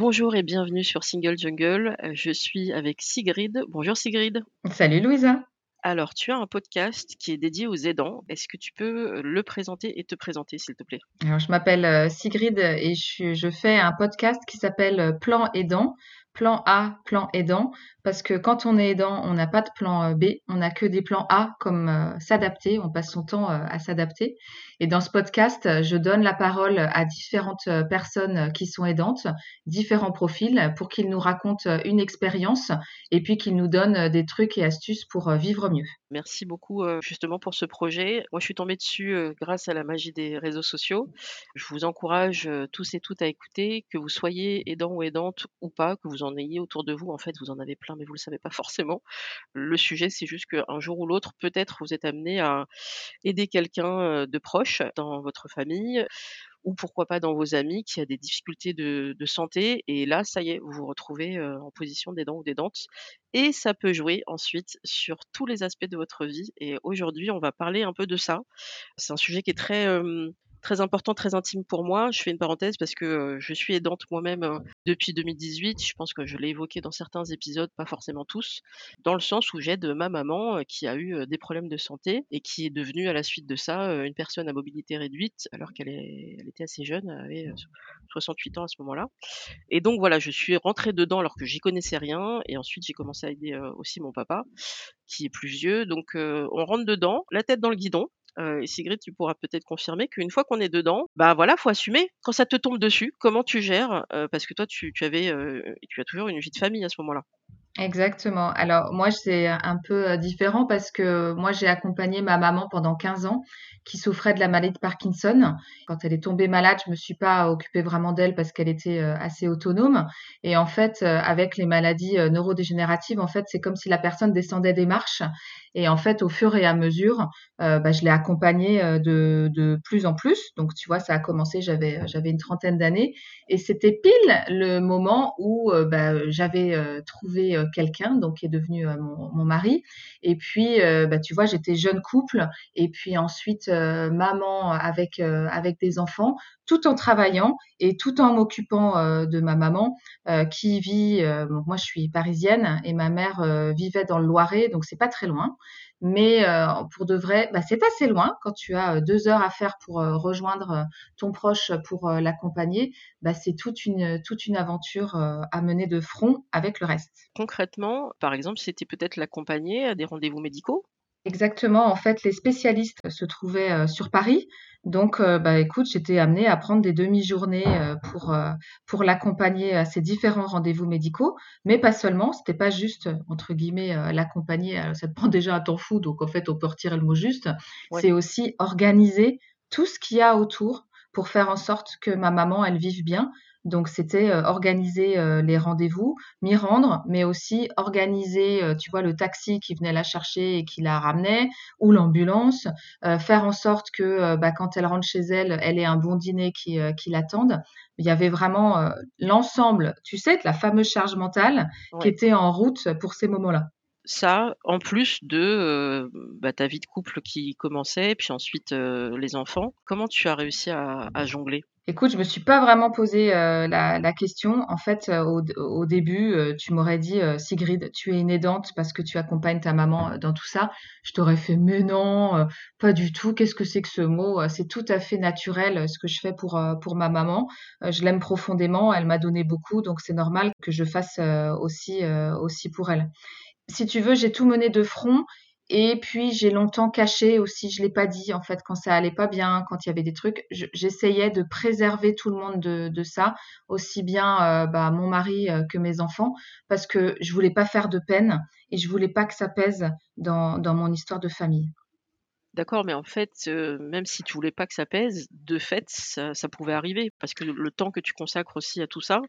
Bonjour et bienvenue sur Single Jungle. Je suis avec Sigrid. Bonjour Sigrid. Salut Louisa. Alors, tu as un podcast qui est dédié aux aidants. Est-ce que tu peux le présenter et te présenter, s'il te plaît? Alors, je m'appelle euh, Sigrid et je, je, fais un podcast qui s'appelle Plan aidant plan A, plan aidant, parce que quand on est aidant, on n'a pas de plan euh, B, on n'a que des plans A comme euh, s'adapter, on passe son temps euh, à s'adapter. Et dans ce podcast, je donne la parole à différentes personnes qui sont aidantes, différents profils, pour qu'ils nous racontent une expérience et puis qu'ils nous donnent des trucs et astuces pour vivre mieux. Merci beaucoup justement pour ce projet. Moi, je suis tombée dessus grâce à la magie des réseaux sociaux. Je vous encourage tous et toutes à écouter, que vous soyez aidant ou aidante ou pas, que vous en ayez autour de vous. En fait, vous en avez plein, mais vous le savez pas forcément. Le sujet, c'est juste qu'un jour ou l'autre, peut-être vous êtes amené à aider quelqu'un de proche dans votre famille ou pourquoi pas dans vos amis qui a des difficultés de, santé. Et là, ça y est, vous vous retrouvez en position d'aidant ou d'aidante. Et ça peut jouer ensuite sur tous les aspects de votre vie. Et aujourd'hui, on va parler un peu de ça. C'est un sujet qui est très très important, très intime pour moi. Je fais une parenthèse parce que je suis aidante moi-même depuis 2018. Je pense que je l'ai évoqué dans certains épisodes, pas forcément tous, dans le sens où j'aide ma maman qui a eu des problèmes de santé et qui est devenue à la suite de ça une personne à mobilité réduite alors qu'elle elle était assez jeune, elle avait 68 ans à ce moment-là. Et donc voilà, je suis rentrée dedans alors que j'y connaissais rien et ensuite j'ai commencé à aider aussi mon papa qui est plus vieux. Donc on rentre dedans, la tête dans le guidon et Sigrid, tu pourras peut-être confirmer qu'une fois qu'on est dedans, bah voilà, faut assumer. Quand ça te tombe dessus, comment tu gères Parce que toi, tu, avais, tu as toujours une vie de famille à ce moment-là. Exactement. Alors moi, c'est un peu différent parce que moi, j'ai accompagné ma maman pendant 15 ans qui souffrait de la maladie de Parkinson. Quand elle est tombée malade, je me suis pas occupée vraiment d'elle parce qu'elle était assez autonome. Et en fait, avec les maladies neurodégénératives, en fait, c'est comme si la personne descendait des marches. Et en fait, au fur et à mesure, bah, je l'ai accompagnée de, plus en plus. Donc, tu vois, ça a commencé, j'avais j'avais une trentaine d'années, et c'était pile le moment où bah, j'avais trouvé quelqu'un, donc qui est devenu mon, mon, mari. Et puis, bah, tu vois, j'étais jeune couple, et puis ensuite maman avec avec des enfants, tout en travaillant et tout en m'occupant de ma maman qui vit. moi, je suis parisienne et ma mère vivait dans le Loiret, donc c'est pas très loin. Mais pour de vrai, bah, c'est assez loin. Quand tu as deux heures à faire pour rejoindre ton proche pour l'accompagner, bah, c'est toute une, toute une aventure à mener de front avec le reste. Concrètement, par exemple, c'était peut-être l'accompagner à des rendez-vous médicaux? Exactement. En fait, les spécialistes se trouvaient sur Paris. Donc, bah, écoute, j'étais amenée à prendre des demi-journées pour, pour l'accompagner à ces différents rendez-vous médicaux, mais pas seulement. C'était pas juste, entre guillemets, l'accompagner. Ça te prend déjà un temps fou, donc en fait, on peut retirer le mot juste. C'est aussi organiser tout ce qu'il y a autour pour faire en sorte que ma maman, elle vive bien, donc c'était organiser les rendez-vous, m'y rendre, mais aussi organiser, tu vois, le taxi qui venait la chercher et qui la ramenait, ou l'ambulance, faire en sorte que bah, quand elle rentre chez elle, elle ait un bon dîner qui, qui l'attende. Il y avait vraiment l'ensemble, tu sais, de la fameuse charge mentale qui était en route pour ces moments-là. Ça, en plus de bah, ta vie de couple qui commençait, puis ensuite les enfants, comment tu as réussi à, jongler? Écoute, je me suis pas vraiment posé euh, la, question. En fait, euh, au, début, euh, tu m'aurais dit, Sigrid, tu es une aidante parce que tu accompagnes ta maman dans tout ça. Je t'aurais fait, mais non, pas du tout. Qu'est-ce que c'est que ce mot? C'est tout à fait naturel ce que je fais pour pour ma maman. Je l'aime profondément. Elle m'a donné beaucoup, donc c'est normal que je fasse aussi aussi pour elle. Si tu veux, j'ai tout mené de front et puis j'ai longtemps caché aussi, je l'ai pas dit en fait quand ça allait pas bien, quand il y avait des trucs, je- j'essayais de préserver tout le monde de, ça, aussi bien euh, bah, mon mari euh, que mes enfants, parce que je voulais pas faire de peine et je voulais pas que ça pèse dans, mon histoire de famille. D'accord, mais en fait, heu, même si tu voulais pas que ça pèse, de fait, ça ça pouvait arriver parce que le temps que tu consacres aussi à tout ça,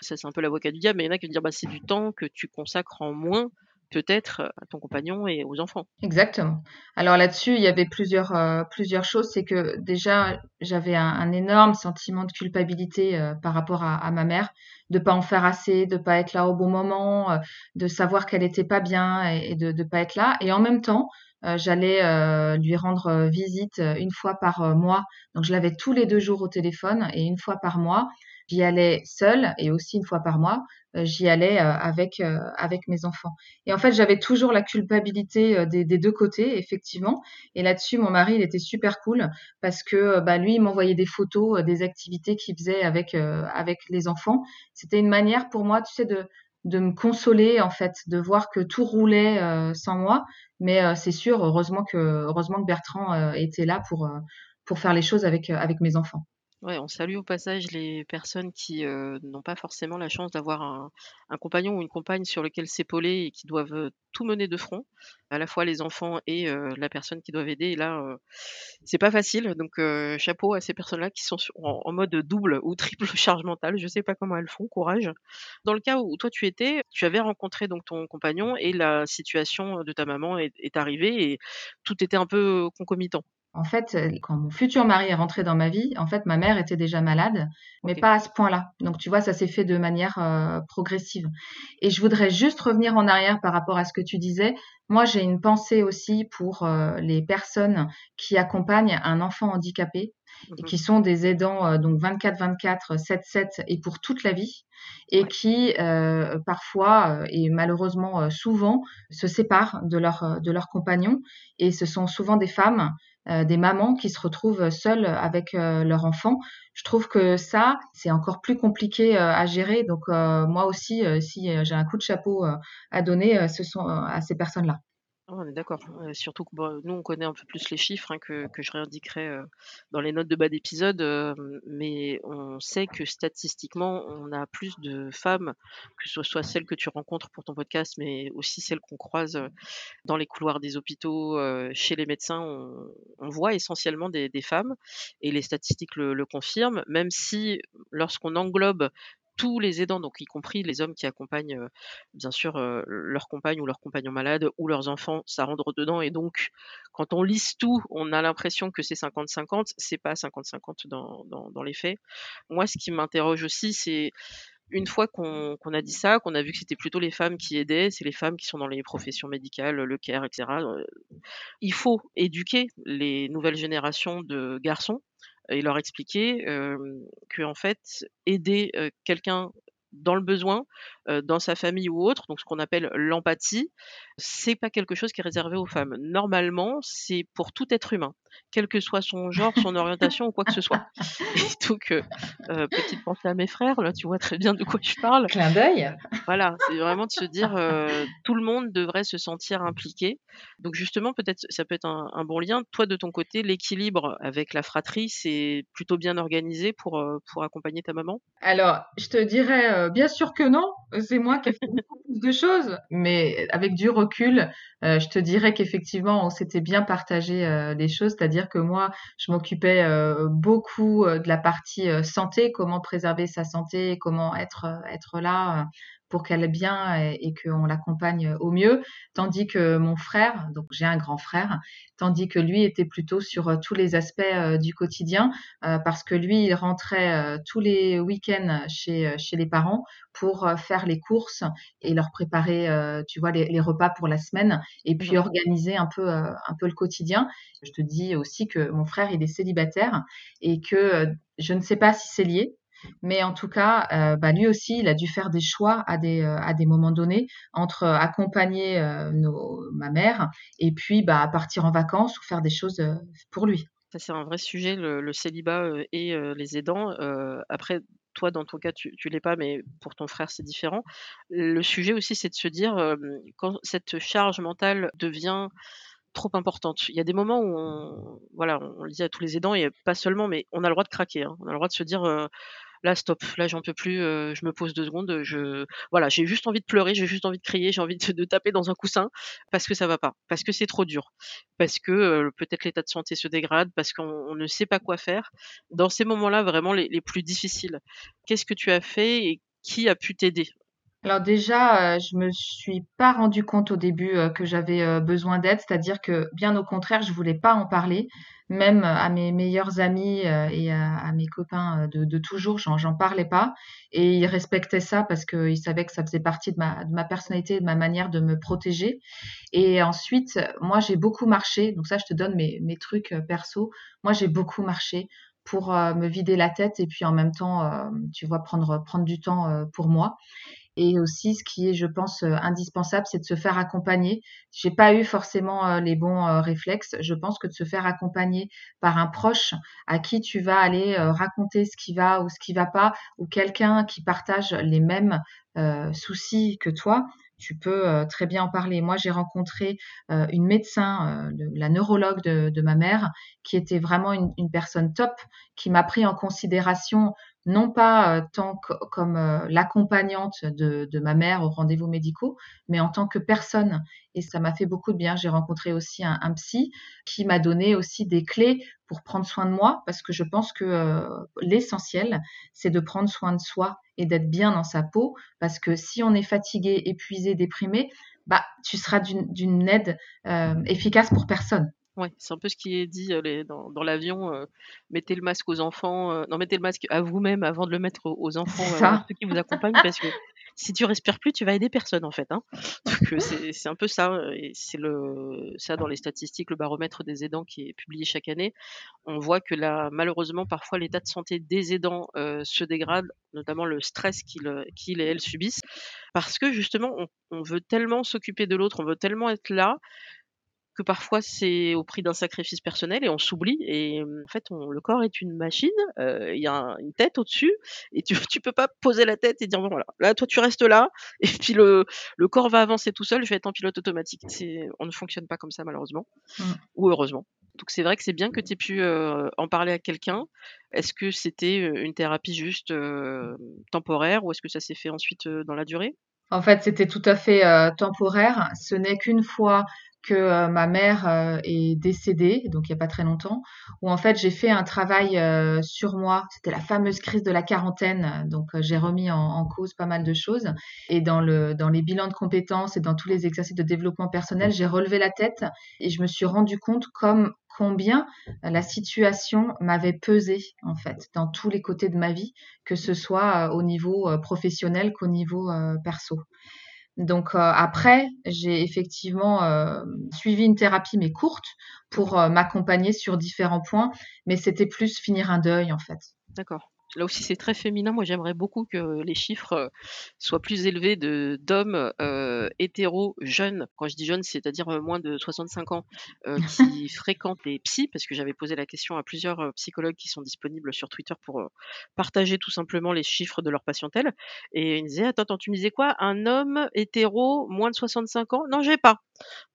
ça c'est un peu l'avocat du diable, mais il y en a qui vont dire: «Bah, c'est du temps que tu consacres en moins, peut-être, à ton compagnon et aux enfants». Exactement. Alors là-dessus, il y avait plusieurs, heu, plusieurs choses. C'est que déjà, j'avais un énorme sentiment de culpabilité, heu, par rapport à ma mère, de pas en faire assez, de pas être là au bon moment, de savoir qu'elle était pas bien et et de de pas être là et en même temps, j'allais, lui rendre, visite, 1 fois par, mois. Donc je l'avais tous les 2 jours au téléphone et une fois par mois, j'y allais seule et aussi une fois par mois, heu, j'y allais, heu, avec, heu, avec mes enfants. Et en fait, j'avais toujours la culpabilité, des 2 côtés, effectivement. Et là-dessus, mon mari, il était super cool parce que, bah, lui, il m'envoyait des photos, des activités qu'il faisait avec, avec les enfants. C'était une manière pour moi, tu sais, de de me consoler, en fait, de voir que tout roulait, sans moi. Mais, c'est sûr, heureusement que heureusement que Bertrand, était là pour, pour faire les choses avec, avec mes enfants. Ouais, on salue au passage les personnes qui, heu, n'ont pas forcément la chance d'avoir un compagnon ou une compagne sur lequel s'épauler et qui doivent, heu, tout mener de front, à la fois les enfants et heu, la personne qui doivent aider et là, c'est pas facile donc chapeau à ces personnes-là qui sont en mode double ou triple charge mentale, je sais pas comment elles font, courage. Dans le cas où toi tu étais, tu avais rencontré donc ton compagnon et la situation de ta maman est arrivée et tout était un peu concomitant? En fait, heu, quand mon futur mari est rentré dans ma vie, en fait, ma mère était déjà malade, mais pas à ce point-là. Donc tu vois, ça s'est fait de manière, heu, progressive et je voudrais juste revenir en arrière par rapport à ce que tu disais. Moi, j'ai une pensée aussi pour, heu, les personnes qui accompagnent un enfant handicapé et Mmh qui sont des aidants, donc 24-24, 7-7 et pour toute la vie et Ouais. qui, parfois, et malheureusement, heu, souvent, se séparent de leur, de leur compagnon et ce sont souvent des femmes heu, des mamans qui se retrouvent seules avec, heu, leur enfant. Je trouve que ça, c'est encore plus compliqué, heu, à gérer donc moi aussi, si, j'ai un coup de chapeau, à donner, ce sont, à ces personnes-là. Ah, on est d'accord, surtout que, bah, nous, on connaît un peu plus les chiffres, hein, que je réindiquerai, heu, dans les notes de bas d'épisode, hem, mais on sait que statistiquement, on a plus de femmes, que ce soit celles que tu rencontres pour ton podcast, mais aussi celles qu'on croise, heu, dans les couloirs des hôpitaux, chez les médecins. On voit essentiellement des femmes et les statistiques le confirment, même si lorsqu'on englobe tous les aidants, donc y compris les hommes qui accompagnent, heu, bien sûr, heu, leur compagne ou leur compagnon malade ou leurs enfants, ça rentre dedans et donc quand on liste tout, on a l'impression que c'est 50-50, c'est pas 50-50 dans dans les faits. Moi, ce qui m'interroge aussi, c'est une fois qu'on a dit ça, qu'on a vu que c'était plutôt les femmes qui aidaient, c'est les femmes qui sont dans les professions médicales, le care et cetera, heu, il faut éduquer les nouvelles générations de garçons et leur expliquer, hem, qu'en fait, aider, quelqu'un dans le besoin, dans sa famille ou autre, donc ce qu'on appelle l'empathie, c'est pas quelque chose qui est réservé aux femmes. Normalement, c'est pour tout être humain, quel que soit son genre, son orientation ou quoi que ce soit. Et donc, heu, petite pensée à mes frères, là, tu vois très bien de quoi je parle. Clin d'œil. Voilà, c'est vraiment de se dire, tout le monde devrait se sentir impliqué. Donc justement, peut-être ça peut être un un bon lien. Toi, de ton côté, l'équilibre avec la fratrie, c'est plutôt bien organisé pour, pour accompagner ta maman? Alors, je te dirais, heu, bien sûr que non, c'est moi qui ai fait beaucoup plus de choses, mais avec du recul, heu, je te dirais qu'effectivement, on s'était bien partagé, heu, les choses. C'est-à-dire que moi, je m'occupais, beaucoup, de la partie, santé, comment préserver sa santé, comment être, là, pour qu'elle aille bien et, et qu'on l'accompagne au mieux. Tandis que mon frère, donc j'ai un grand frère, tandis que lui était plutôt sur euh, tous les aspects euh, du quotidien, euh, parce que lui, il rentrait tous les week-ends chez, chez les parents pour faire les courses et leur préparer, tu vois, les, les, repas pour la semaine, et puis organiser un peu, un peu le quotidien. Je te dis aussi que mon frère, il est célibataire et que je ne sais pas si c'est lié, mais en tout cas, euh, bah, lui aussi, il a dû faire des choix à des, euh, à des moments donnés entre accompagner euh, nos, ma mère et puis bah, partir en vacances ou faire des choses pour lui. Ça, c'est un vrai sujet, le, célibat et les aidants. après, toi, dans ton cas, tu ne l'es pas, mais pour ton frère, c'est différent. Le sujet aussi, c'est de se dire, quand cette charge mentale devient trop importante. Il y a des moments où on, voilà, on le dit à tous les aidants, et pas seulement, mais on a le droit de craquer. Hein. On a le droit de se dire, là stop, là j'en peux plus, euh, je me pose deux secondes, je voilà, j'ai juste envie de pleurer, j'ai juste envie de crier, j'ai envie de, taper dans un coussin parce que ça va pas, parce que c'est trop dur, parce que euh, peut-être l'état de santé se dégrade, parce qu'on ne sait pas quoi faire. Dans ces moments-là, vraiment les plus difficiles, qu'est-ce que tu as fait et qui a pu t'aider? Alors déjà, euh, je me suis pas rendu compte au début euh, que j'avais euh, besoin d'aide, c'est-à-dire que bien au contraire, je voulais pas en parler, même à mes meilleurs amis et à, mes copains de, de toujours, j'en parlais pas, et ils respectaient ça parce qu'ils savaient que ça faisait partie de ma, de ma personnalité, de ma manière de me protéger. Et ensuite, moi, j'ai beaucoup marché, donc ça, je te donne mes, mes trucs perso. Moi, j'ai beaucoup marché pour me vider la tête et puis en même temps, tu vois, prendre prendre du temps pour moi. Et aussi, ce qui est, je pense, euh, indispensable, c'est de se faire accompagner. J'ai pas eu forcément euh, les bons euh, réflexes. Je pense que de se faire accompagner par un proche à qui tu vas aller raconter ce qui va ou ce qui va pas, ou quelqu'un qui partage les mêmes soucis que toi, tu peux très bien en parler. Moi, j'ai rencontré une médecin, la neurologue de, ma mère, qui était vraiment une, une personne top, qui m'a pris en considération non pas euh, tant que, comme euh, l'accompagnante de, ma mère aux rendez-vous médicaux, mais en tant que personne. Et ça m'a fait beaucoup de bien. J'ai rencontré aussi un, psy qui m'a donné aussi des clés pour prendre soin de moi, parce que je pense que euh, l'essentiel, c'est de prendre soin de soi et d'être bien dans sa peau, parce que si on est fatigué, épuisé, déprimé, bah, tu seras d'une aide efficace pour personne. Ouais, c'est un peu ce qui est dit les, dans, dans l'avion. mettez le masque aux enfants. non, mettez le masque à vous-même avant de le mettre aux, enfants, ceux qui vous accompagnent, parce que si tu respires plus, tu vas aider personne en fait. Hein. Donc c'est un peu ça. Et c'est le ça dans les statistiques, le baromètre des aidants qui est publié chaque année. On voit que là, malheureusement, parfois l'état de santé des aidants se dégrade, notamment le stress qu'ils et elles subissent, parce que justement, on, on veut tellement s'occuper de l'autre, on veut tellement être là que parfois c'est au prix d'un sacrifice personnel et on s'oublie et en fait on, le corps est une machine, il y a une tête au-dessus et tu tu peux pas poser la tête et dire bon voilà, là toi tu restes là et puis le, le corps va avancer tout seul, je vais être en pilote automatique. C'est on ne fonctionne pas comme ça malheureusement mmh. ou heureusement. Donc c'est vrai que c'est bien que tu aies pu en parler à quelqu'un. Est-ce que c'était une thérapie juste temporaire ou est-ce que ça s'est fait ensuite dans la durée? En fait, c'était tout à fait temporaire. Ce n'est qu'une fois que euh, ma mère euh, est décédée, donc il n'y a pas très longtemps, où en fait j'ai fait un travail euh, sur moi. C'était la fameuse crise de la quarantaine, donc j'ai remis en, en, cause pas mal de choses. Et dans, le, dans les bilans de compétences et dans tous les exercices de développement personnel, j'ai relevé la tête et je me suis rendu compte comme combien la situation m'avait pesé en fait dans tous les côtés de ma vie, que ce soit au niveau professionnel qu'au niveau perso. Donc euh, après, j'ai effectivement euh, suivi une thérapie mais courte pour euh, m'accompagner sur différents points, mais c'était plus finir un deuil en fait. D'accord. Là aussi, c'est très féminin. Moi, j'aimerais beaucoup que les chiffres euh, soient plus élevés de d'hommes euh, hétéros jeunes. Quand je dis jeunes, c'est-à-dire euh, moins de 65 ans, euh, qui fréquentent les psys, parce que j'avais posé la question à plusieurs psychologues qui sont disponibles sur Twitter pour partager tout simplement les chiffres de leur patientèle. Et ils me disaient, attends, attends, tu me disais quoi? Un homme hétéro moins de 65 ans? Non, j'ai pas.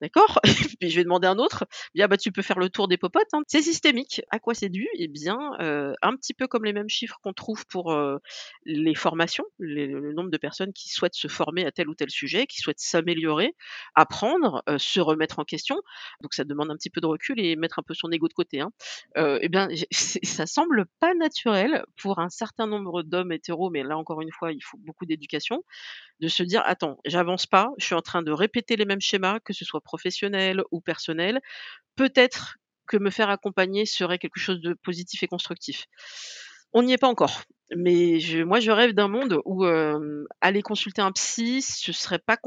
D'accord Puis je vais demander un autre. Bien, bah, tu peux faire le tour des popotes. Hein. C'est systémique. À quoi c'est dû? Eh bien, euh, un petit peu comme les mêmes chiffres qu'on trouve pour euh, les formations, le nombre de personnes qui souhaitent se former à tel ou tel sujet, qui souhaitent s'améliorer, apprendre, euh, se remettre en question. Donc ça demande un petit peu de recul et mettre un peu son ego de côté. Hein. eh bien, ça semble pas naturel pour un certain nombre d'hommes hétéros, mais là encore une fois, il faut beaucoup d'éducation de se dire: «Attends, j'avance pas, je suis en train de répéter les mêmes schémas, que ce soit professionnel ou personnel. Peut-être que me faire accompagner serait quelque chose de positif et constructif». On n'y est pas encore, mais moi, je rêve d'un monde où, hem, aller consulter un psy, ce serait pas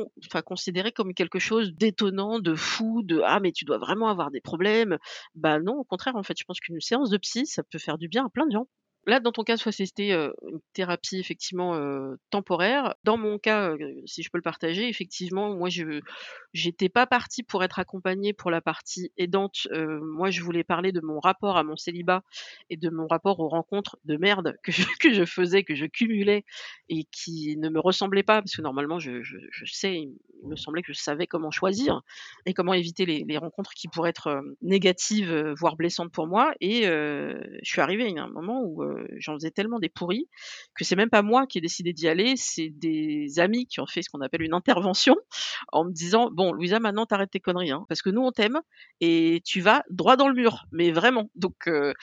considéré comme quelque chose d'étonnant, de fou, de: «Ah mais tu dois vraiment avoir des problèmes». Bah non, au contraire, en fait, je pense qu'une séance de psy, ça peut faire du bien à plein de gens. Là, dans ton cas, soit c'était, heu, une thérapie effectivement, heu, temporaire. Dans mon cas, heu, si je peux le partager, effectivement, moi je j'étais pas partie pour être accompagnée pour la partie aidante. Moi, je voulais parler de mon rapport à mon célibat et de mon rapport aux rencontres de merde que je que je faisais, que je cumulais et qui ne me ressemblaient pas. Parce que normalement, je je je sais, il me semblait que je savais comment choisir et comment éviter les les rencontres qui pourraient être, négatives, voire blessantes pour moi et je suis arrivée à un moment où, j'en faisais tellement des pourris que c'est même pas moi qui ai décidé d'y aller, c'est des amis qui ont fait ce qu'on appelle une intervention en me disant: «Bon Louisa, maintenant tu arrêtes tes conneries, hein, parce que nous on t'aime et tu vas droit dans le mur, mais vraiment». Donc heu,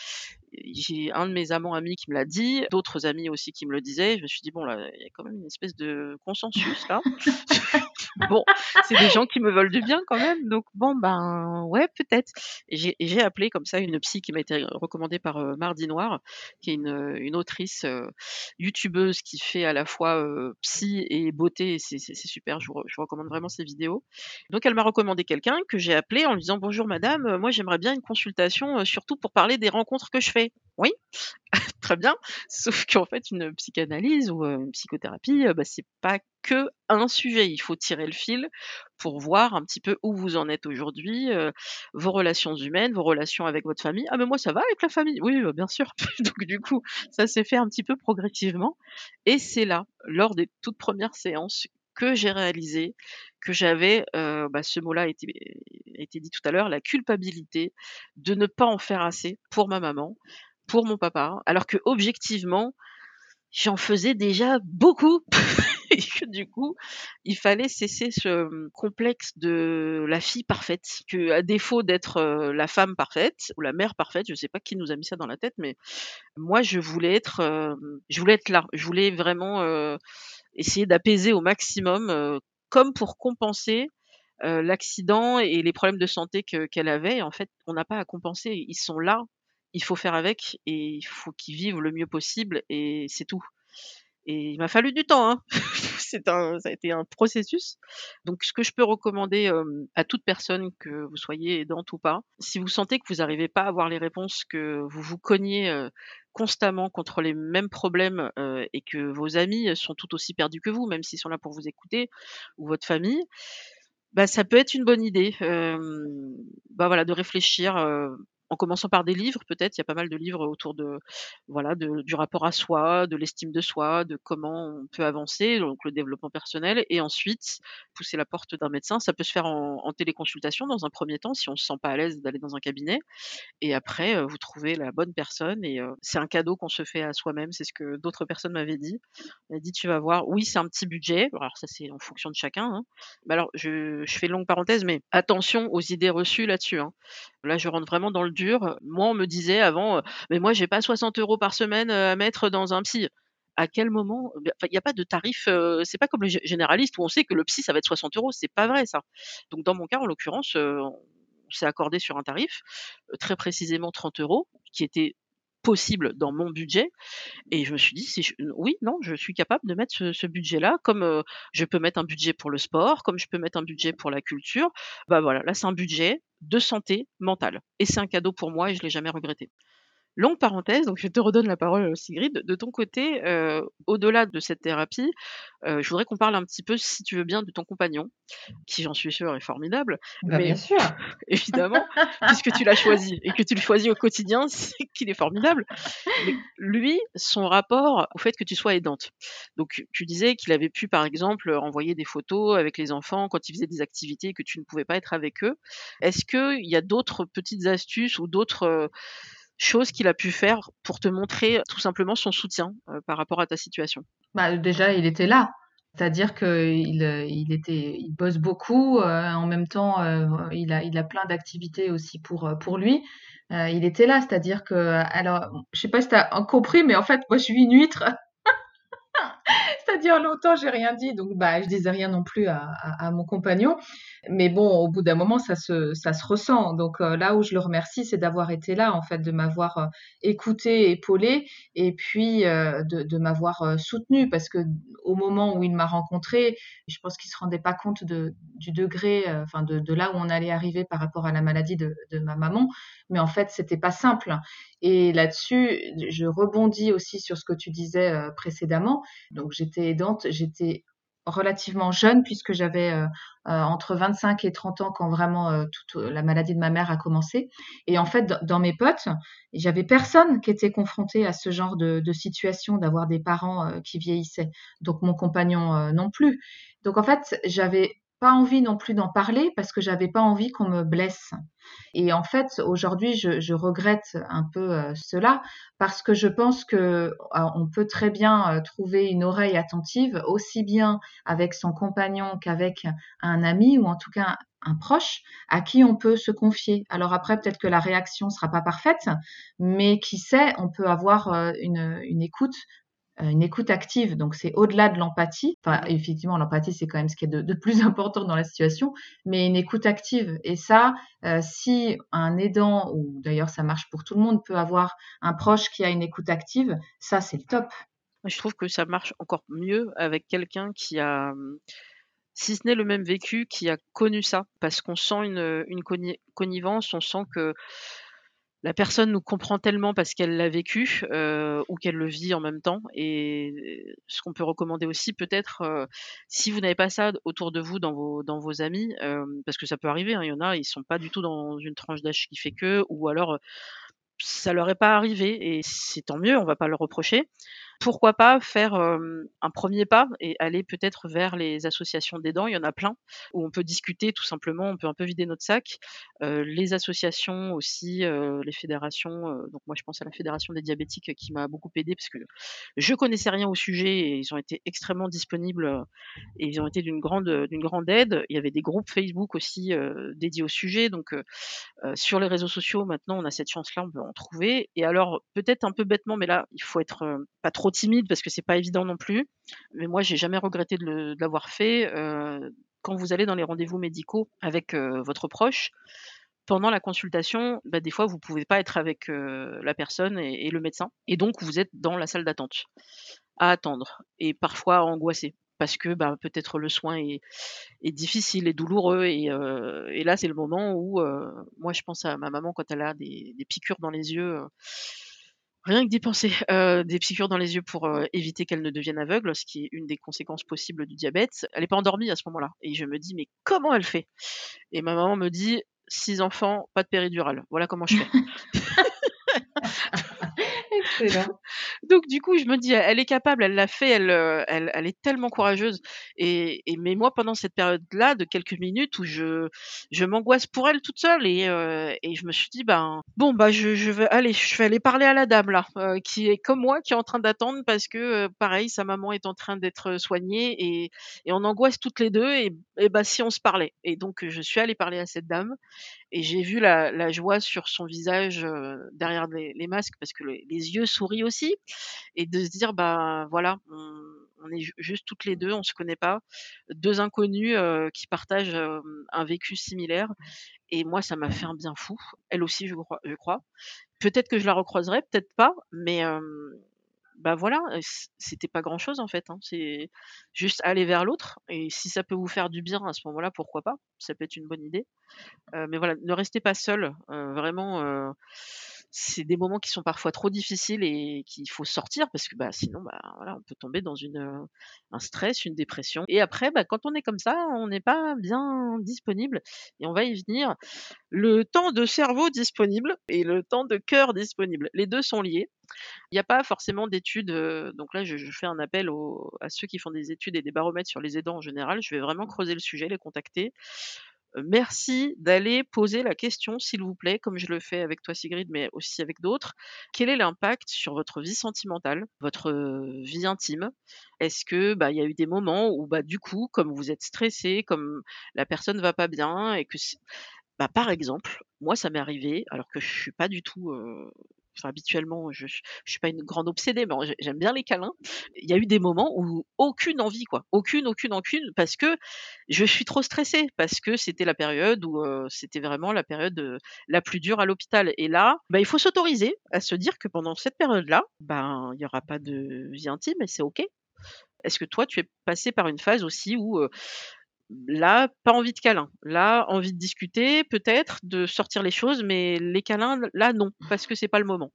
j'ai un de mes amants amis qui me l'a dit, d'autres amis aussi qui me le disaient. Je me suis dit: «Bon là, il y a quand même une espèce de consensus là». Bon, c'est des gens qui me veulent du bien quand même, donc bon, ben, ouais, peut-être et j'ai appelé comme ça une psy qui m'a été recommandée par, heu, Mardi Noir, qui est une, heu, une autrice, heu, youtubeuse qui fait à la fois, psy et beauté c'est super, je vous re je vous recommande vraiment ses vidéos. Donc elle m'a recommandé quelqu'un que j'ai appelé en lui disant: «Bonjour madame, moi j'aimerais bien une consultation, surtout pour parler des rencontres que je fais». «Oui, très bien», sauf qu'en fait une psychanalyse ou, une psychothérapie, bah, c'est pas qu'un sujet. Il faut tirer le fil pour voir un petit peu où vous en êtes aujourd'hui, vos relations humaines, vos relations avec votre famille. «Ah mais moi ça va avec la famille». «Oui, bah, bien sûr». Donc du coup, ça s'est fait un petit peu progressivement et c'est là, lors des toutes premières séances, que j'ai réalisé que j'avais, bah, ce mot-là a été dit tout à l'heure, la culpabilité de ne pas en faire assez pour ma maman, pour mon papa, alors qu'objectivement, j'en faisais déjà beaucoup. Et que du coup, il fallait cesser ce, mmh, complexe de la fille parfaite, qu'à défaut d'être, heu, la femme parfaite ou la mère parfaite, je sais pas qui nous a mis ça dans la tête, mais moi je voulais être, hem, je voulais être là. Je voulais vraiment, heu, essayer d'apaiser au maximum, comme pour compenser, l'accident et les problèmes de santé que qu'elle avait. En fait, on n'a pas à compenser, ils sont là, il faut faire avec et il faut qu'ils vivent le mieux possible et c'est tout et il m'a fallu du temps, hein. C'est un ça a été un processus. Donc ce que je peux recommander, hem, à toute personne, que vous soyez aidante ou pas, si vous sentez que vous arrivez pas à avoir les réponses, que vous vous cognez, heu, constamment contre les mêmes problèmes, heu et que vos amis sont tout aussi perdus que vous, même s'ils sont là pour vous écouter ou votre famille, bah, ça peut être une bonne idée, bah, voilà, de réfléchir, en commençant par des livres peut-être. Il y a pas mal de livres autour de voilà, de du rapport à soi, de l'estime de soi, de comment on peut avancer, donc le développement personnel et ensuite pousser la porte d'un médecin. Ça peut se faire en téléconsultation dans un premier temps, si on se sent pas à l'aise d'aller dans un cabinet et après, heu, vous trouvez la bonne personne et heu, c'est un cadeau qu'on se fait à soi-même. C'est ce que d'autres personnes m'avaient dit. Elle m'a dit: «Tu vas voir, oui, c'est un petit budget». Alors ça, c'est en fonction de chacun, hein. Mais alors je je fais une longue parenthèse, mais attention aux idées reçues là-dessus, hein. Là, je rentre vraiment dans le dur. Moi, on me disait avant, heu: «Mais moi, j'ai pas 60 euros par semaine, heu, à mettre dans un psy». À quel moment? Bah, il y a pas de tarif, heu, c'est pas comme le gé généraliste où on sait que le psy, ça va être 60 euros. C'est pas vrai ça. Donc dans mon cas, en l'occurrence, on s'est accordé sur un tarif, très précisément 30 euros, qui était possible dans mon budget et je me suis dit: «Si je oui, non, je suis capable de mettre ce ce budget-là comme, heu, je peux mettre un budget pour le sport, comme je peux mettre un budget pour la culture». Bah, voilà, là, c'est un budget de santé mentale et c'est un cadeau pour moi et je l'ai jamais regretté. Longue parenthèse, donc je te redonne la parole, heu, Sigrid. De ton côté, heu, au-delà de cette thérapie, heu, je voudrais qu'on parle un petit peu, si tu veux bien, de ton compagnon, qui j'en suis sûre est formidable, Bah, mais bien sûr. évidemment, puisque tu l'as choisi et que tu le choisis au quotidien, c'est qu'il est formidable. Mais lui, son rapport au fait que tu sois aidante. Donc tu disais qu'il avait pu, par exemple, envoyer des photos avec les enfants quand ils faisaient des activités et que tu ne pouvais pas être avec eux. Est-ce qu'il y a d'autres petites astuces ou d'autres, heu, choses qu'il a pu faire pour te montrer tout simplement son soutien, heu, par rapport à ta situation? Bah, déjà, il était là. C'est-à-dire qu'il, heu, il était il bosse beaucoup, en même temps, il a il a plein d'activités aussi pour, pour lui. Il était là, c'est-à-dire que alors, je sais pas si tu as compris, mais en fait, moi, je suis une huître. C'est-à-dire longtemps, j'ai rien dit, donc bah, je disais rien non plus à, mon compagnon. Mais bon, au bout d'un moment, ça se, ça se ressent. Donc euh, là où je le remercie, c'est d'avoir été là, en fait, de m'avoir euh, écouté, épaulé, et puis euh, de, m'avoir soutenu, parce que au moment où il m'a rencontré, je pense qu'il se rendait pas compte du degré, enfin de, là où on allait arriver par rapport à la maladie de, de ma maman. Mais en fait, c'était pas simple. Et là-dessus, je rebondis aussi sur ce que tu disais euh, précédemment. Donc, j'étais aidante, j'étais relativement jeune puisque j'avais euh, euh, entre 25 et 30 ans quand vraiment toute la maladie de ma mère a commencé. Et en fait, dans mes potes, j'avais personne qui était confronté à ce genre de situation d'avoir des parents qui vieillissaient. Donc mon compagnon non plus. Donc en fait, j'avais pas envie non plus d'en parler parce que j'avais pas envie qu'on me blesse. Et en fait, aujourd'hui, je, regrette un peu euh, cela parce que je pense que euh, on peut très bien euh, trouver une oreille attentive aussi bien avec son compagnon qu'avec un ami ou en tout cas un proche à qui on peut se confier. Alors après, peut-être que la réaction sera pas parfaite, mais qui sait, on peut avoir une, une écoute une écoute active, donc c'est au-delà de l'empathie. Enfin, effectivement, l'empathie, c'est quand même ce qui est de, de, plus important dans la situation, mais une écoute active. Et ça, euh, si un aidant, ou d'ailleurs ça marche pour tout le monde, peut avoir un proche qui a une écoute active, ça, c'est le top. Je trouve que ça marche encore mieux avec quelqu'un qui a, si ce n'est le même vécu, qui a connu ça, parce qu'on sent une, une connivence, on sent que la personne nous comprend tellement parce qu'elle l'a vécu euh, ou qu'elle le vit en même temps. Et ce qu'on peut recommander aussi, peut-être, euh, si vous n'avez pas ça autour de vous dans vos dans vos amis, euh, parce que ça peut arriver, hein, il y en a, ils sont pas du tout dans une tranche d'âge qui fait que, ou alors ça leur est pas arrivé et c'est tant mieux, on va pas le reprocher pourquoi pas faire un premier pas et aller peut-être vers les associations d'aidants. Il y en a plein où on peut discuter tout simplement, on peut un peu vider notre sac. les associations aussi, les fédérations. donc moi, je pense à la fédération des diabétiques qui m'a beaucoup aidé parce que je connaissais rien au sujet et ils ont été extrêmement disponibles et ils ont été d'une grande, d'une grande aide. Il y avait des groupes Facebook aussi dédiés au sujet. Donc sur les réseaux sociaux, maintenant, on a cette chance-là, on peut en trouver. Et alors, peut-être un peu bêtement, mais là, il faut être pas trop timide parce que c'est pas évident non plus. Mais moi, j'ai jamais regretté de l'avoir fait. Euh, quand vous allez dans les rendez-vous médicaux avec euh, votre proche, pendant la consultation, bah, des fois, vous pouvez pas être avec euh, la personne et, le médecin. Et donc, vous êtes dans la salle d'attente, à attendre, et parfois angoissé. Parce que bah, peut-être le soin est, difficile et douloureux. Et, là, c'est le moment où, moi, je pense à ma maman quand elle a des, des piqûres dans les yeux Rien que d'y penser, euh, des piqûres dans les yeux pour euh, éviter qu'elle ne devienne aveugle, ce qui est une des conséquences possibles du diabète. Elle n'est pas endormie à ce moment-là. Et je me dis, mais comment elle fait? Et ma maman me dit, six enfants, pas de péridurale. Voilà comment je fais. Donc du coup, je me dis, elle est capable, elle l'a fait, elle, euh, elle, elle, est tellement courageuse. Et, mais moi, pendant cette période-là, de quelques minutes où je, je m'angoisse pour elle toute seule, et, euh, et je me suis dit, ben bon, bah je, vais aller, je vais aller parler à la dame là, euh, qui est comme moi, qui est en train d'attendre parce que pareil, sa maman est en train d'être soignée et, et on angoisse toutes les deux. Et, et bah si on se parlait. Et donc je suis allée parler à cette dame et j'ai vu la, joie sur son visage derrière les, masques parce que les yeux sourient aussi et de se dire bah voilà on, est juste toutes les deux on se connaît pas deux inconnus euh, qui partagent euh, un vécu similaire et moi ça m'a fait un bien fou elle aussi je crois je crois peut-être que je la recroiserai peut-être pas mais euh, bah voilà, c'était pas grand chose en fait. Hein. C'est juste aller vers l'autre. Et si ça peut vous faire du bien à ce moment-là, pourquoi pas? Ça peut être une bonne idée. mais voilà, ne restez pas seul. vraiment, c'est des moments qui sont parfois trop difficiles et qu'il faut sortir parce que bah, sinon bah, on peut tomber dans euh, un stress, une dépression. Et après, bah, quand on est comme ça, on n'est pas bien disponible et on va y venir. Le temps de cerveau disponible et le temps de cœur disponible, les deux sont liés. Il n'y a pas forcément d'études, euh, donc là je, fais un appel à ceux qui font des études et des baromètres sur les aidants en général. Je vais vraiment creuser le sujet, les contacter merci d'aller poser la question, s'il vous plaît, comme je le fais avec toi Sigrid, mais aussi avec d'autres. Quel est l'impact sur votre vie sentimentale, votre vie intime? Est-ce que bah il y a eu des moments où bah du coup, comme vous êtes stressé, comme la personne va pas bien et que bah par exemple, moi ça m'est arrivé alors que je suis pas du tout habituellement, je je je suis pas une grande obsédée, mais j'ai j'aime bien les câlins. Il y a eu des moments où aucune envie quoi, aucune, aucune, aucune, parce que je suis trop stressée, parce que c'était la période où, heu, c'était vraiment la période, heu, la plus dure à l'hôpital et là, bah, il faut s'autoriser à se dire que pendant cette période-là, ben, il y aura pas de vie intime et c'est OK. Est-ce que toi, tu es passée par une phase aussi où, heu, là, pas envie de câlin, là, envie de discuter peut-être, de sortir les choses, mais les câlins, là, non, parce que c'est pas le moment?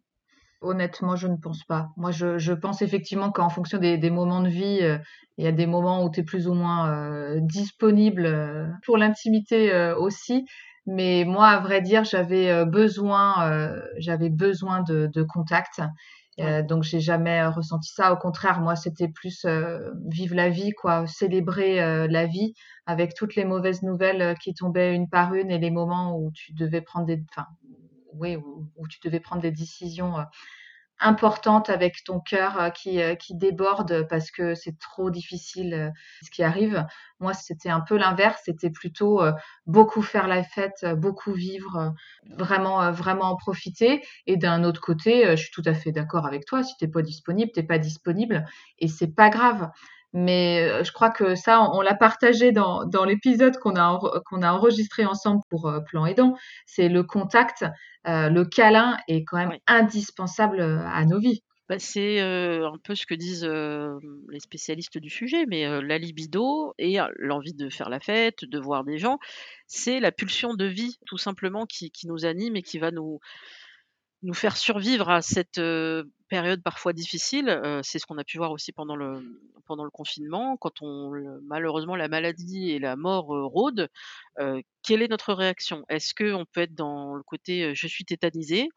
Honnêtement, je ne pense pas. Moi, je pense effectivement qu'en fonction des moments de vie, heu, il y a des moments où tu es plus ou moins, heu, disponible, heu, pour l'intimité, aussi. Mais moi, à vrai dire, j'avais, besoin, j'avais besoin de de contact. Heu, donc j'ai jamais, heu, ressenti ça. Au contraire, moi, c'était plus, heu, vivre la vie, quoi, célébrer, heu, la vie avec toutes les mauvaises nouvelles, qui tombaient une par une et les moments où tu devais prendre des enfin, oui, où où tu devais prendre des décisions, importante avec ton cœur, heu, qui, heu, qui déborde parce que c'est trop difficile, heu, ce qui arrive. Moi, c'était un peu l'inverse, c'était plutôt, beaucoup faire la fête, beaucoup vivre, vraiment, vraiment en profiter et d'un autre côté, je suis tout à fait d'accord avec toi, si tu es pas disponible, tu es pas disponible et c'est pas grave. Mais, heu, je crois que ça, on l'a partagé dans dans l'épisode qu'on a qu'on a enregistré ensemble pour, heu, Plan Aidant. C'est le contact, heu, le câlin est quand même indispensable, à nos vies. Bah, c'est, un peu ce que disent, les spécialistes du sujet, mais, heu, la libido et l'envie de faire la fête, de voir des gens, c'est la pulsion de vie tout simplement qui qui nous anime et qui va nous nous faire survivre à cette, période parfois difficile. C'est ce qu'on a pu voir aussi pendant le confinement quand malheureusement la maladie et la mort, rôdent, quelle est notre réaction? Est-ce qu'on peut être dans le côté, «Je suis tétanisé»,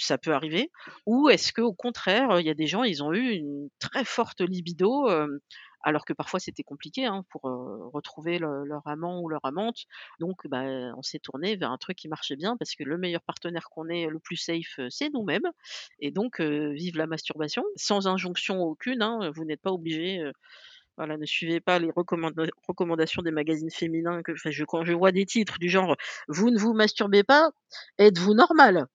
ça peut arriver. Ou est-ce qu'au contraire, il y a des gens, ils ont eu une très forte libido, alors que parfois c'était compliqué, hein, pour, retrouver le leur amant ou leur amante. Donc bah, on s'est tourné vers un truc qui marchait bien parce que le meilleur partenaire qu'on ait, le plus safe, c'est nous-mêmes et donc vive la masturbation, sans injonction aucune, hein, vous n'êtes pas voilà, ne suivez pas les recommanda recommandations des magazines féminins quand je vois des titres du genre: «Vous ne vous masturbez pas, êtes-vous normal?»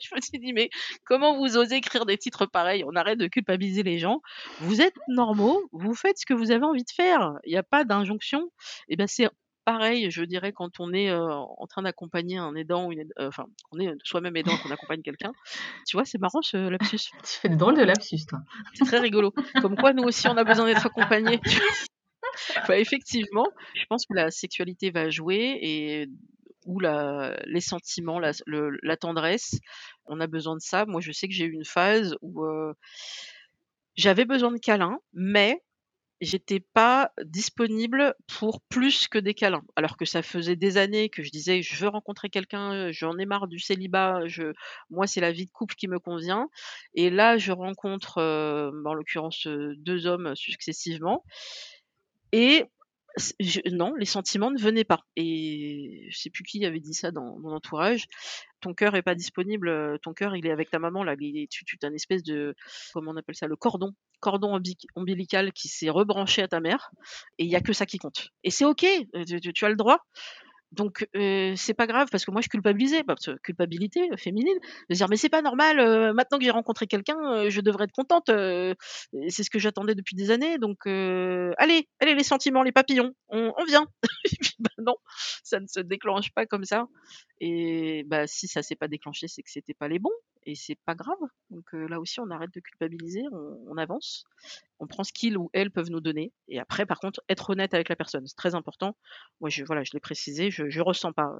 Je me suis dit: «Mais comment vous osez écrire des titres pareils? On arrête de culpabiliser les gens. Vous êtes normaux, vous faites ce que vous avez envie de faire. Il y a pas d'injonction» et ben, c'est pareil, je dirais, quand on est, heu, en train d'accompagner un aidant ou une heu, enfin, qu'on est soi-même aidant qu'on accompagne quelqu'un. Tu vois, c'est marrant ce lapsus. Tu fais des drôles de lapsus, toi. C'est très rigolo. Comme quoi nous aussi on a besoin d'être accompagnés. Effectivement, je pense que la sexualité va jouer et ou les sentiments, la tendresse, on a besoin de ça. Moi, je sais que j'ai eu une phase où, heu, j'avais besoin de câlins, mais j'étais pas disponible pour plus que des câlins. Alors que ça faisait des années que je disais: «Je veux rencontrer quelqu'un, j'en ai marre du célibat, moi, c'est la vie de couple qui me convient» et là, je rencontre, heu, bah, en l'occurrence, heu, 2 hommes successivement et non, les sentiments ne venaient pas et je sais plus qui avait dit ça dans mon entourage. Ton cœur est pas disponible, heu, ton cœur, il est avec ta maman là, il est tu as une espèce de comment on appelle ça? Le cordon cordon ombilical qui s'est rebranché à ta mère et il y a que ça qui compte et c'est OK, tu tu as le droit. Donc heu, c'est pas grave parce que moi je culpabilisais, que culpabilité, heu, féminine, de dire: «Mais c'est pas normal, heu, maintenant que j'ai rencontré quelqu'un, heu, je devrais être contente, c'est ce que j'attendais depuis des années donc allez, allez les sentiments, les papillons, on vient». Bah non, ça ne se déclenche pas comme ça et bah si ça s'est pas déclenché, c'est que c'était pas les bons et c'est pas grave. Donc là aussi on arrête de culpabiliser, on avance, on prend ce qu'ils ou elles peuvent nous donner et après par contre être honnête avec la personne, c'est très important. Moi je voilà, je l'ai précisé, je je ressens pas,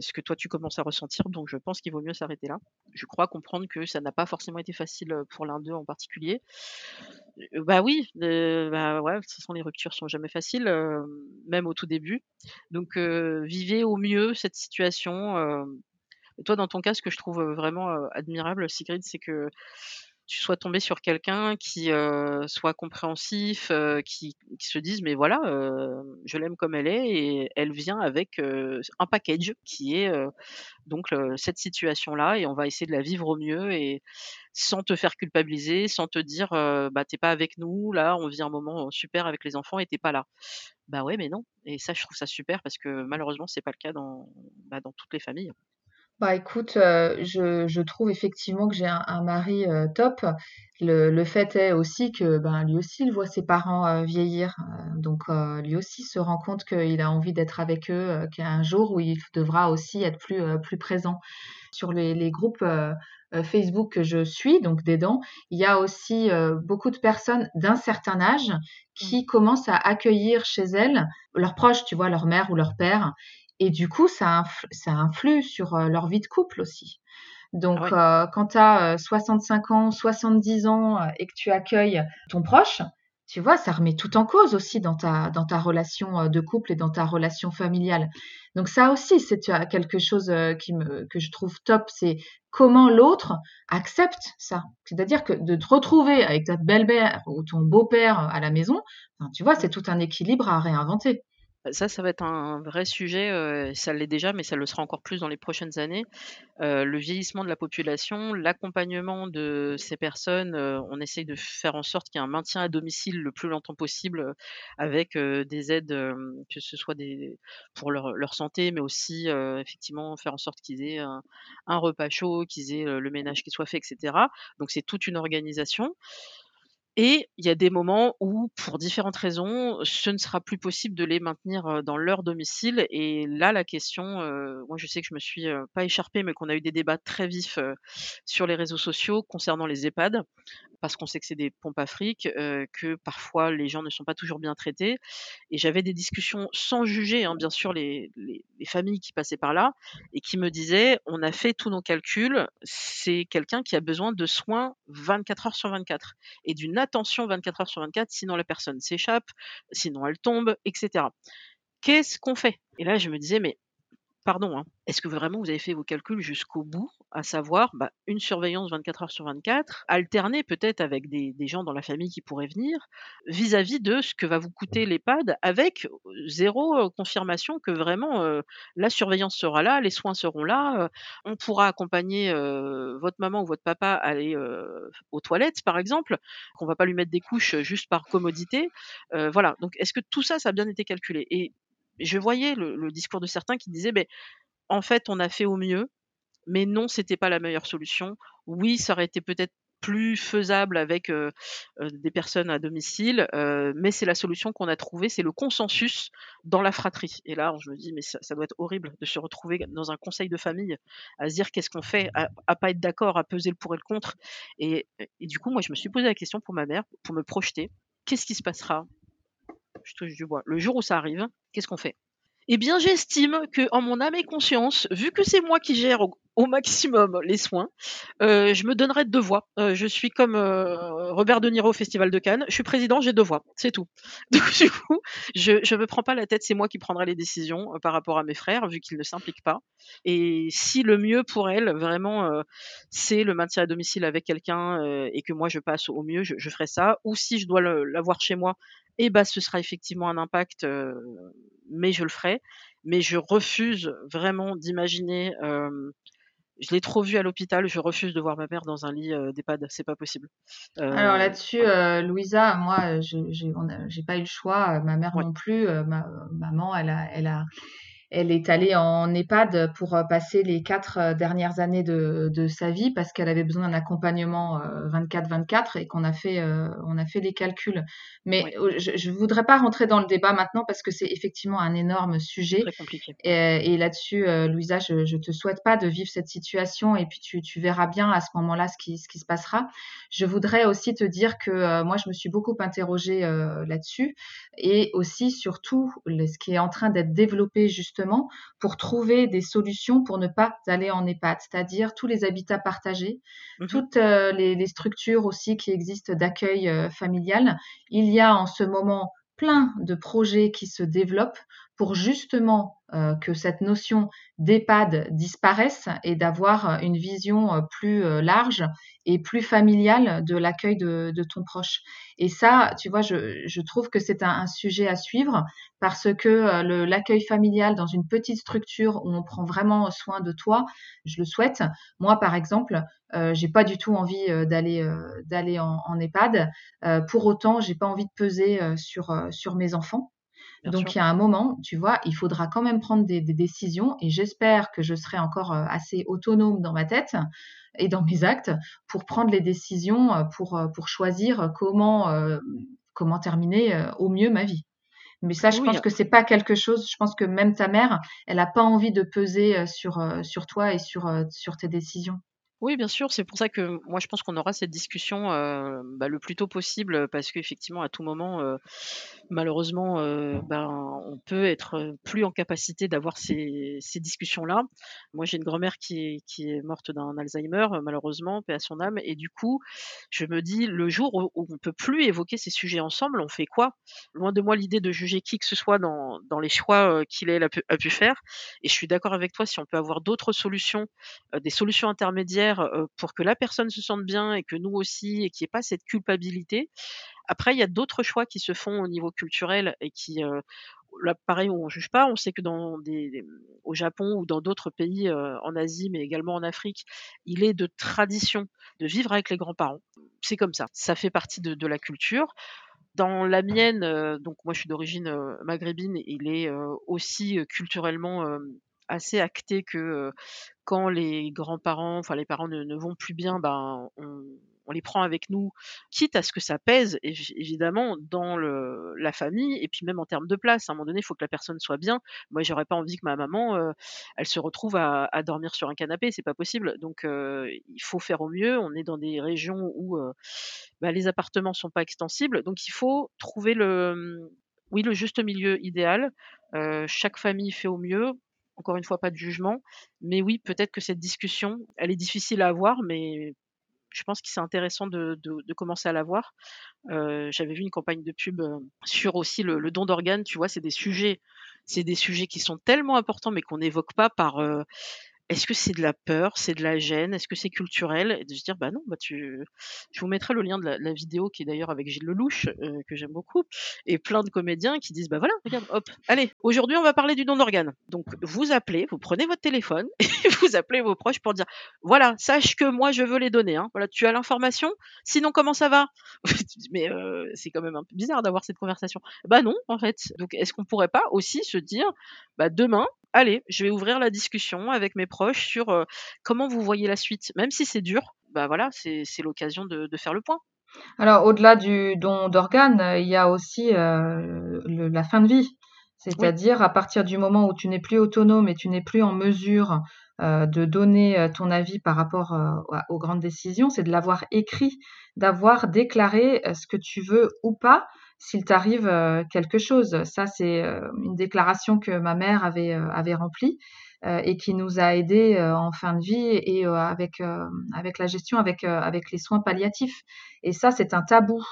ce que toi tu commences à ressentir, donc je pense qu'il vaut mieux s'arrêter là. Je crois comprendre que ça n'a pas forcément été facile, pour l'un d'eux en particulier. Heu, bah oui, bah ouais, de toute façon les ruptures sont jamais faciles, même au tout début. Donc vivez au mieux cette situation, toi dans ton cas, ce que je trouve, vraiment, admirable Sigrid, c'est que tu sois tombée sur quelqu'un qui, soit compréhensif, qui se dise: «Mais voilà, je l'aime comme elle est et elle vient avec, un package qui est, donc cette situation-là et on va essayer de la vivre au mieux et sans te faire culpabiliser, sans te dire, "Bah, tu pas avec nous, là, on vit un moment, super avec les enfants et tu pas là". Bah ouais, mais non et ça, je trouve ça super parce que malheureusement, c'est pas le cas dans, bah, dans toutes les familles. Bah, écoute, heu, je je trouve effectivement que j'ai un un mari, heu, top. Le le fait est aussi que, ben, lui aussi, il voit ses parents, heu, vieillir, donc lui aussi se rend compte qu'il a envie d'être avec eux, qu'il y a un jour où il devra aussi être plus, présent. Sur les les groupes, Facebook que je suis, donc d'aidants, il y a aussi, beaucoup de personnes d'un certain âge Mmh. qui commencent à accueillir chez elles leurs proches, tu vois? Leur mère ou leur père et du coup, ça infl ça influe sur, heu, leur vie de couple aussi. Ah Donc heu, quand tu as, heu, 65 ans, 70 ans, heu, et que tu accueilles ton proche, tu vois? Ça remet tout en cause aussi dans ta dans ta relation, de couple et dans ta relation familiale. Donc ça aussi, c'est quelque chose, heu, qui me que je trouve top, c'est comment l'autre accepte ça. C'est-à-dire que de te retrouver avec ta belle-mère ou ton beau-père à la maison, tu vois? C'est tout un équilibre à réinventer. Ça, ça va être un vrai sujet, heu, ça l'est déjà, mais ça le sera encore plus dans les prochaines années. Heu, le vieillissement de la population, l'accompagnement de ces personnes, heu, on essaye de faire en sorte qu'il y ait un maintien à domicile le plus longtemps possible, avec, des aides, que ce soit pour leur santé, mais aussi, effectivement faire en sorte qu'ils aient un repas chaud, qu'ils aient, le ménage qui soit fait et cetera. Donc c'est toute une organisation. Et il y a des moments où, pour différentes raisons, ce ne sera plus possible de les maintenir, dans leur domicile. Et là, la question, moi je sais que je me suis, pas écharpée, mais qu'on a eu des débats très vifs, sur les réseaux sociaux concernant les EHPAD parce qu'on sait que c'est des pompes à fric, que parfois les gens ne sont pas toujours bien traités. Et j'avais des discussions sans juger, hein, bien sûr les les les familles qui passaient par là et qui me disaient: «On a fait tous nos calculs, c'est quelqu'un qui a besoin de soins 24 heures sur 24 et d'une attention 24 heures sur 24, sinon la personne s'échappe, sinon elle tombe et cetera. Qu'est-ce qu'on fait?» et là je me disais: «Mais Pardon, hein. Est-ce que vraiment vous avez fait vos calculs jusqu'au bout? À savoir, bah, une surveillance 24 heures sur 24, alternée peut-être avec des des gens dans la famille qui pourraient venir, vis-à-vis de ce que va vous coûter l'EHPAD avec, heu, 0, heu, confirmation que vraiment, la surveillance sera là, les soins seront là, on pourra accompagner, votre maman ou votre papa à aller, aux toilettes par exemple, qu'on va pas lui mettre des couches, juste par commodité. Voilà, donc est-ce que tout ça, ça a bien été calculé? Et je voyais le discours de certains qui disaient: «Beh, en fait, on a fait au mieux, mais non, c'était pas la meilleure solution. Oui, ça aurait été peut-être plus faisable avec, des personnes à domicile, mais c'est la solution qu'on a trouvée, c'est le consensus dans la fratrie» et là, je me dis: «Mais ça doit être horrible de se retrouver dans un conseil de famille, à se dire: «Qu'est-ce qu'on fait?» à à pas être d'accord, à peser le pour et le contre» et du coup, moi, je me suis posé la question pour ma mère, pour me projeter. Qu'est-ce qui se passera? Je touche du bois. Le jour où ça arrive, qu'est-ce qu'on fait? Eh bien, j'estime que, en mon âme et conscience, vu que c'est moi qui gère au maximum les soins, heu, je me donnerai 2 voix. Heu, je suis comme, heu, Robert De Niro au Festival de Cannes, je suis président, j'ai 2 voix, c'est tout. Donc du coup, je je me prends pas la tête, c'est moi qui prendrai les décisions, par rapport à mes frères, vu qu'ils ne s'impliquent pas et si le mieux pour elle, vraiment, c'est le maintien à domicile avec quelqu'un, et que moi je passe au mieux, je ferai ça ou si je dois l'avoir chez moi et bah, ce sera effectivement un impact, mais je le ferai. Mais je refuse vraiment d'imaginer, je l'ai trop vu à l'hôpital, je refuse de voir ma mère dans un lit, heu, d'EHPAD, c'est pas possible. Alors Heu, là-dessus, heu, Louisa, moi, j'ai pas eu le choix, ma mère ouais, non plus, ma maman, elle a elle a elle est allée en EHPAD pour, heu, passer les 4 heu, dernières années de de sa vie parce qu'elle avait besoin d'un accompagnement, heu, 24-24 et qu'on a fait, on a fait les calculs. Mais, heu, je je voudrais pas rentrer dans le débat maintenant parce que c'est effectivement un énorme sujet très compliqué. et et là-dessus, Louisa, je je te souhaite pas de vivre cette situation et puis tu tu verras bien à ce moment-là ce qui ce qui se passera. Je voudrais aussi te dire que, moi, je me suis beaucoup interrogée, là-dessus et aussi surtout ce qui est en train d'être développé justement pour trouver des solutions pour ne pas aller en EHPAD. C'est-à-dire tous les habitats partagés, Mmh toutes, heu, les les structures aussi qui existent d'accueil, heu, familial. Il y a en ce moment plein de projets qui se développent pour justement, heu, que cette notion d'EHPAD disparaisse et d'avoir, heu, une vision, heu, plus, large et plus familiale de l'accueil de ton proche. Et ça, tu vois, je trouve que c'est un sujet à suivre parce que, l'accueil familial dans une petite structure où on prend vraiment soin de toi, je le souhaite. Moi, par exemple, j'ai pas du tout envie, d'aller, en EHPAD. Pour autant, j'ai pas envie de peser, sur mes enfants. Bien Donc sûr. il y a un moment, tu vois, il faudra quand même prendre des des décisions et j'espère que je serai encore, heu, assez autonome dans ma tête et dans mes actes pour prendre les décisions, heu, pour, heu, pour choisir comment, comment terminer, au mieux ma vie. Mais ça, je Oui, pense que c'est pas quelque chose je pense que même ta mère, elle a pas envie de peser, sur, sur toi et sur, sur tes décisions. Oui, bien sûr, c'est pour ça que moi je pense qu'on aura cette discussion, heu, bah, le plus tôt possible, parce qu'effectivement à tout moment, heu, malheureusement, heu, ben, on peut être, plus en capacité d'avoir ces discussions-là. Moi, j'ai une grand-mère qui est morte d'un Alzheimer, heu, malheureusement, paix à son âme et du coup, je me dis: «Le jour où où on peut plus évoquer ces sujets ensemble, on fait quoi?» Loin de moi l'idée de juger qui que ce soit dans les choix, qu'il a pu faire et je suis d'accord avec toi, si on peut avoir d'autres solutions des solutions intermédiaires, pour que la personne se sente bien et que nous aussi et qu'il y ait pas cette culpabilité. Après, il y a d'autres choix qui se font au niveau culturel et qui, là pareil, on juge pas. On sait que dans au Japon ou dans d'autres pays, en Asie, mais également en Afrique, il est de tradition de vivre avec les grands-parents. C'est comme ça, ça fait partie de la culture. Dans la mienne, donc moi je suis d'origine, maghrébine, il est, aussi, culturellement, assez acté que, quand les grands-parents, enfin les parents ne vont plus bien, ben, on les prend avec nous, quitte à ce que ça pèse évi évidemment dans le la famille et puis même en termes de place. À un moment donné, il faut que la personne soit bien. Moi, j'aurais pas envie que ma maman, elle se retrouve à dormir sur un canapé, c'est pas possible. Donc il faut faire au mieux. On est dans des régions où, bah, les appartements sont pas extensibles, donc il faut trouver le, mmh, oui, le juste milieu idéal. Chaque famille fait au mieux. Encore une fois, pas de jugement, mais oui, peut-être que cette discussion, elle est difficile à avoir, mais je pense que c'est intéressant de commencer à l'avoir. Heu, j'avais vu une campagne de pub, heu, sur aussi le don d'organes, tu vois? C'est des sujets c'est des sujets qui sont tellement importants, mais qu'on n'évoque pas par, heu est-ce que c'est de la peur? C'est de la gêne? Est-ce que c'est culturel? Et de se dire: «Bah non, bah tu» je vous mettrai le lien de la vidéo qui est d'ailleurs avec Gilles Lellouche, heu, que j'aime beaucoup et plein de comédiens qui disent: «Bah voilà, regarde, hop, allez, aujourd'hui on va parler du don d'organes». Donc vous appelez, vous prenez votre téléphone et vous appelez vos proches pour dire: «Voilà, sache que moi je veux les donner, hein. Voilà, tu as l'information? Sinon comment ça va?» «Mais heu, c'est quand même un peu bizarre d'avoir cette conversation». Bah non, en fait. Donc est-ce qu'on pourrait pas aussi se dire: «Bah demain, Allez, je vais ouvrir la discussion avec mes proches sur, heu, comment vous voyez la suite. Même si c'est dur, bah, voilà, c'est l'occasion de de faire le point. Alors au-delà du don d'organes, heu, il y a aussi, le la fin de vie. Oui, C'est-à-dire à partir du moment où tu n'es plus autonome et tu n'es plus en mesure, de donner, ton avis par rapport, aux grandes décisions, c'est de l'avoir écrit, d'avoir déclaré, ce que tu veux ou pas s'il t'arrive, heu, quelque chose. Ça, c'est, heu, une déclaration que ma mère avait, avait remplie, et qui nous a aidés, en fin de vie et avec, la gestion, avec, avec les soins palliatifs. Et ça, c'est un tabou,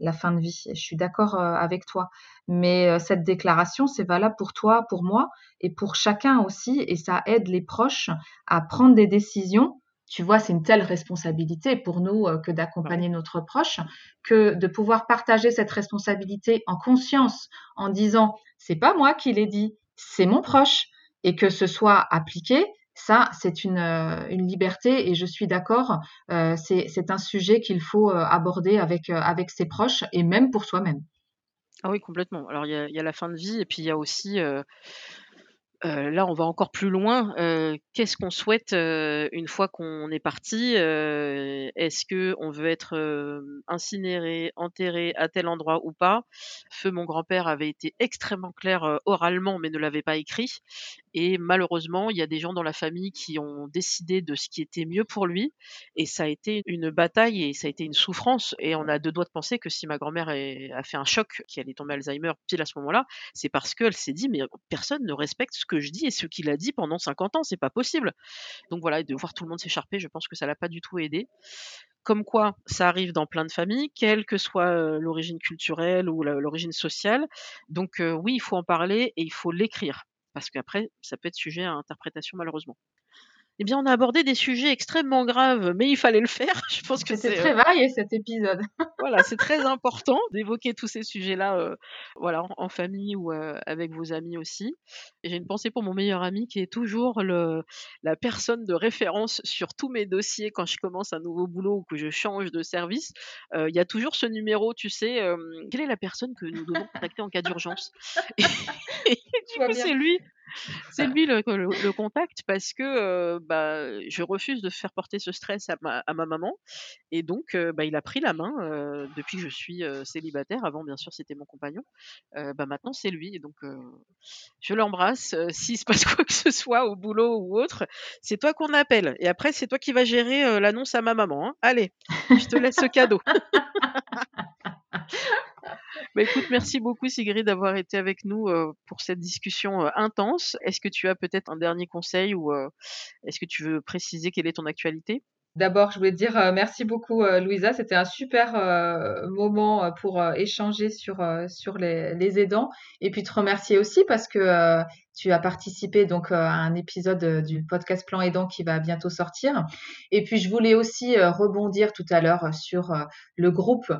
la fin de vie. Je suis d'accord, avec toi. Mais, cette déclaration, c'est valable pour toi, pour moi et pour chacun aussi et ça aide les proches à prendre des décisions. Tu vois, c'est une telle responsabilité pour nous, heu, que d'accompagner notre proche, que de pouvoir partager cette responsabilité en conscience, en disant: «C'est pas moi qui l'ai dit, c'est mon proche» et que ce soit appliqué, ça, c'est une, heu, une liberté et je suis d'accord, Heu, c'est un sujet qu'il faut, aborder avec, avec ses proches et même pour soi-même. Ah oui, complètement. Alors il y a il y a la fin de vie et puis il y a aussi, Là, on va encore plus loin. Qu'est-ce qu'on souhaite, une fois qu'on est parti? Est-ce qu'on veut être, incinéré, enterré à tel endroit ou pas? Feu mon grand-père avait été extrêmement clair, oralement, mais ne l'avait pas écrit et malheureusement, il y a des gens dans la famille qui ont décidé de ce qui était mieux pour lui et ça a été une bataille et ça a été une souffrance et on a 2 doigts de penser que si ma grand-mère a fait un choc, qu'elle est tombée Alzheimer pile à ce moment-là, c'est parce qu'elle s'est dit: «Mais personne ne respecte ce que je dis et ce qu'il a dit pendant 50 ans, c'est pas possible». Donc voilà et de voir tout le monde s'écharper, je pense que ça l'a pas du tout aidé. Comme quoi, ça arrive dans plein de familles, quelle que soit, heu, l'origine culturelle ou l'origine sociale. Donc heu, oui, il faut en parler et il faut l'écrire parce qu'après, ça peut être sujet à interprétation malheureusement. Eh bien, on a abordé des sujets extrêmement graves, mais il fallait le faire. Je pense que C'était c'est, très heu varié cet épisode. voilà, c'est très important d'évoquer tous ces sujets-là, heu, voilà, en en famille ou, heu, avec vos amis aussi. Et j'ai une pensée pour mon meilleur ami qui est toujours le la personne de référence sur tous mes dossiers quand je commence un nouveau boulot ou que je change de service. Il y a toujours ce numéro, tu sais, «Quelle est la personne que nous devons contacter en cas d'urgence?» et Je du coup, c'est lui c'est lui le contact parce que, heu, bah, je refuse de faire porter ce stress à ma à ma maman et donc heu, bah, il a pris la main, heu, depuis que je suis, célibataire. Avant, bien sûr, c'était mon compagnon. Bah, maintenant, c'est lui et donc je l'embrasse, s'il se passe quoi que ce soit au boulot ou autre, c'est toi qu'on appelle et après c'est toi qui vas gérer, l'annonce à ma maman, hein. Allez, je te laisse ce cadeau. Bah, écoute, merci beaucoup Sigrid d'avoir été avec nous, heu, pour cette discussion, heu, intense. Est-ce que tu as peut-être un dernier conseil ou, heu, est-ce que tu veux préciser quelle est ton actualité? D'abord, je voulais dire, merci beaucoup, Louisa. C'était un super, moment, pour, échanger sur, sur les aidants et puis te remercier aussi parce que, tu as participé donc, heu, à un épisode, heu, du podcast Plan Aidant qui va bientôt sortir et puis je voulais aussi, heu, rebondir tout à l'heure, sur, le groupe,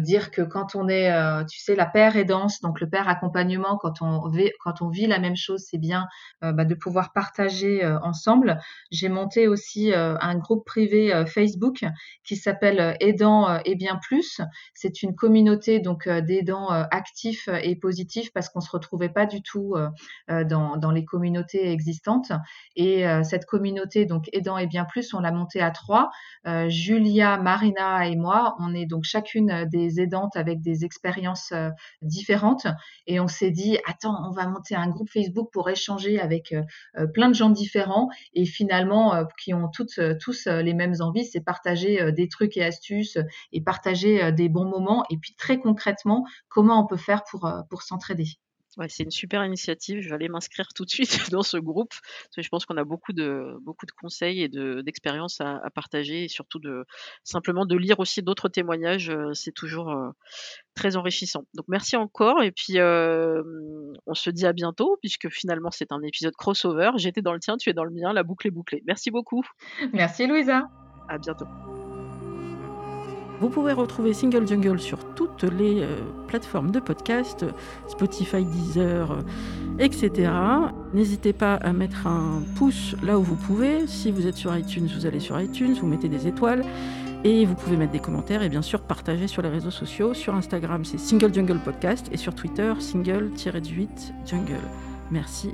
dire que quand on est, tu sais, la paire aidance, donc le pair accompagnement, quand on vé quand on vit la même chose, c'est bien, bah, de pouvoir partager, ensemble. J'ai monté aussi, un groupe privé, Facebook qui s'appelle, heu, et bien plus. C'est une communauté donc, d'aidants, actifs et positifs parce qu'on se retrouvait pas du tout, heu, dans les communautés existantes et heu, cette communauté donc Aidants et bien plus, on l'a montée à 3. Heu, Julia, Marina et moi, on est donc chacune, des aidantes avec des expériences, différentes et on s'est dit: «Attends, on va monter un groupe Facebook pour échanger avec, plein de gens différents et finalement, qui ont toutes, tous, les mêmes envies, c'est partager, des trucs et astuces et partager, des bons moments et puis très concrètement, comment on peut faire pour, pour s'entraider. Ouais, c'est une super initiative. Je vais aller m'inscrire tout de suite dans ce groupe, parce que je pense qu'on a beaucoup de beaucoup de conseils et de d'expériences à à partager et surtout de simplement de lire aussi d'autres témoignages, heu, c'est toujours, heu, très enrichissant. Donc merci encore et puis, hem, on se dit à bientôt puisque finalement c'est un épisode crossover. J'étais dans le tien, tu es dans le mien, la boucle est bouclée. Merci beaucoup. Merci Louisa. À bientôt. Vous pouvez retrouver Single Jungle sur toutes les, heu, plateformes de podcast, Spotify, Deezer, heu, et cetera. N'hésitez pas à mettre un pouce là où vous pouvez. Si vous êtes sur iTunes, vous allez sur iTunes, vous mettez des étoiles et vous pouvez mettre des commentaires et bien sûr partager sur les réseaux sociaux. Sur Instagram, c'est Single Jungle Podcast et sur Twitter, single-du-8 jungle. Merci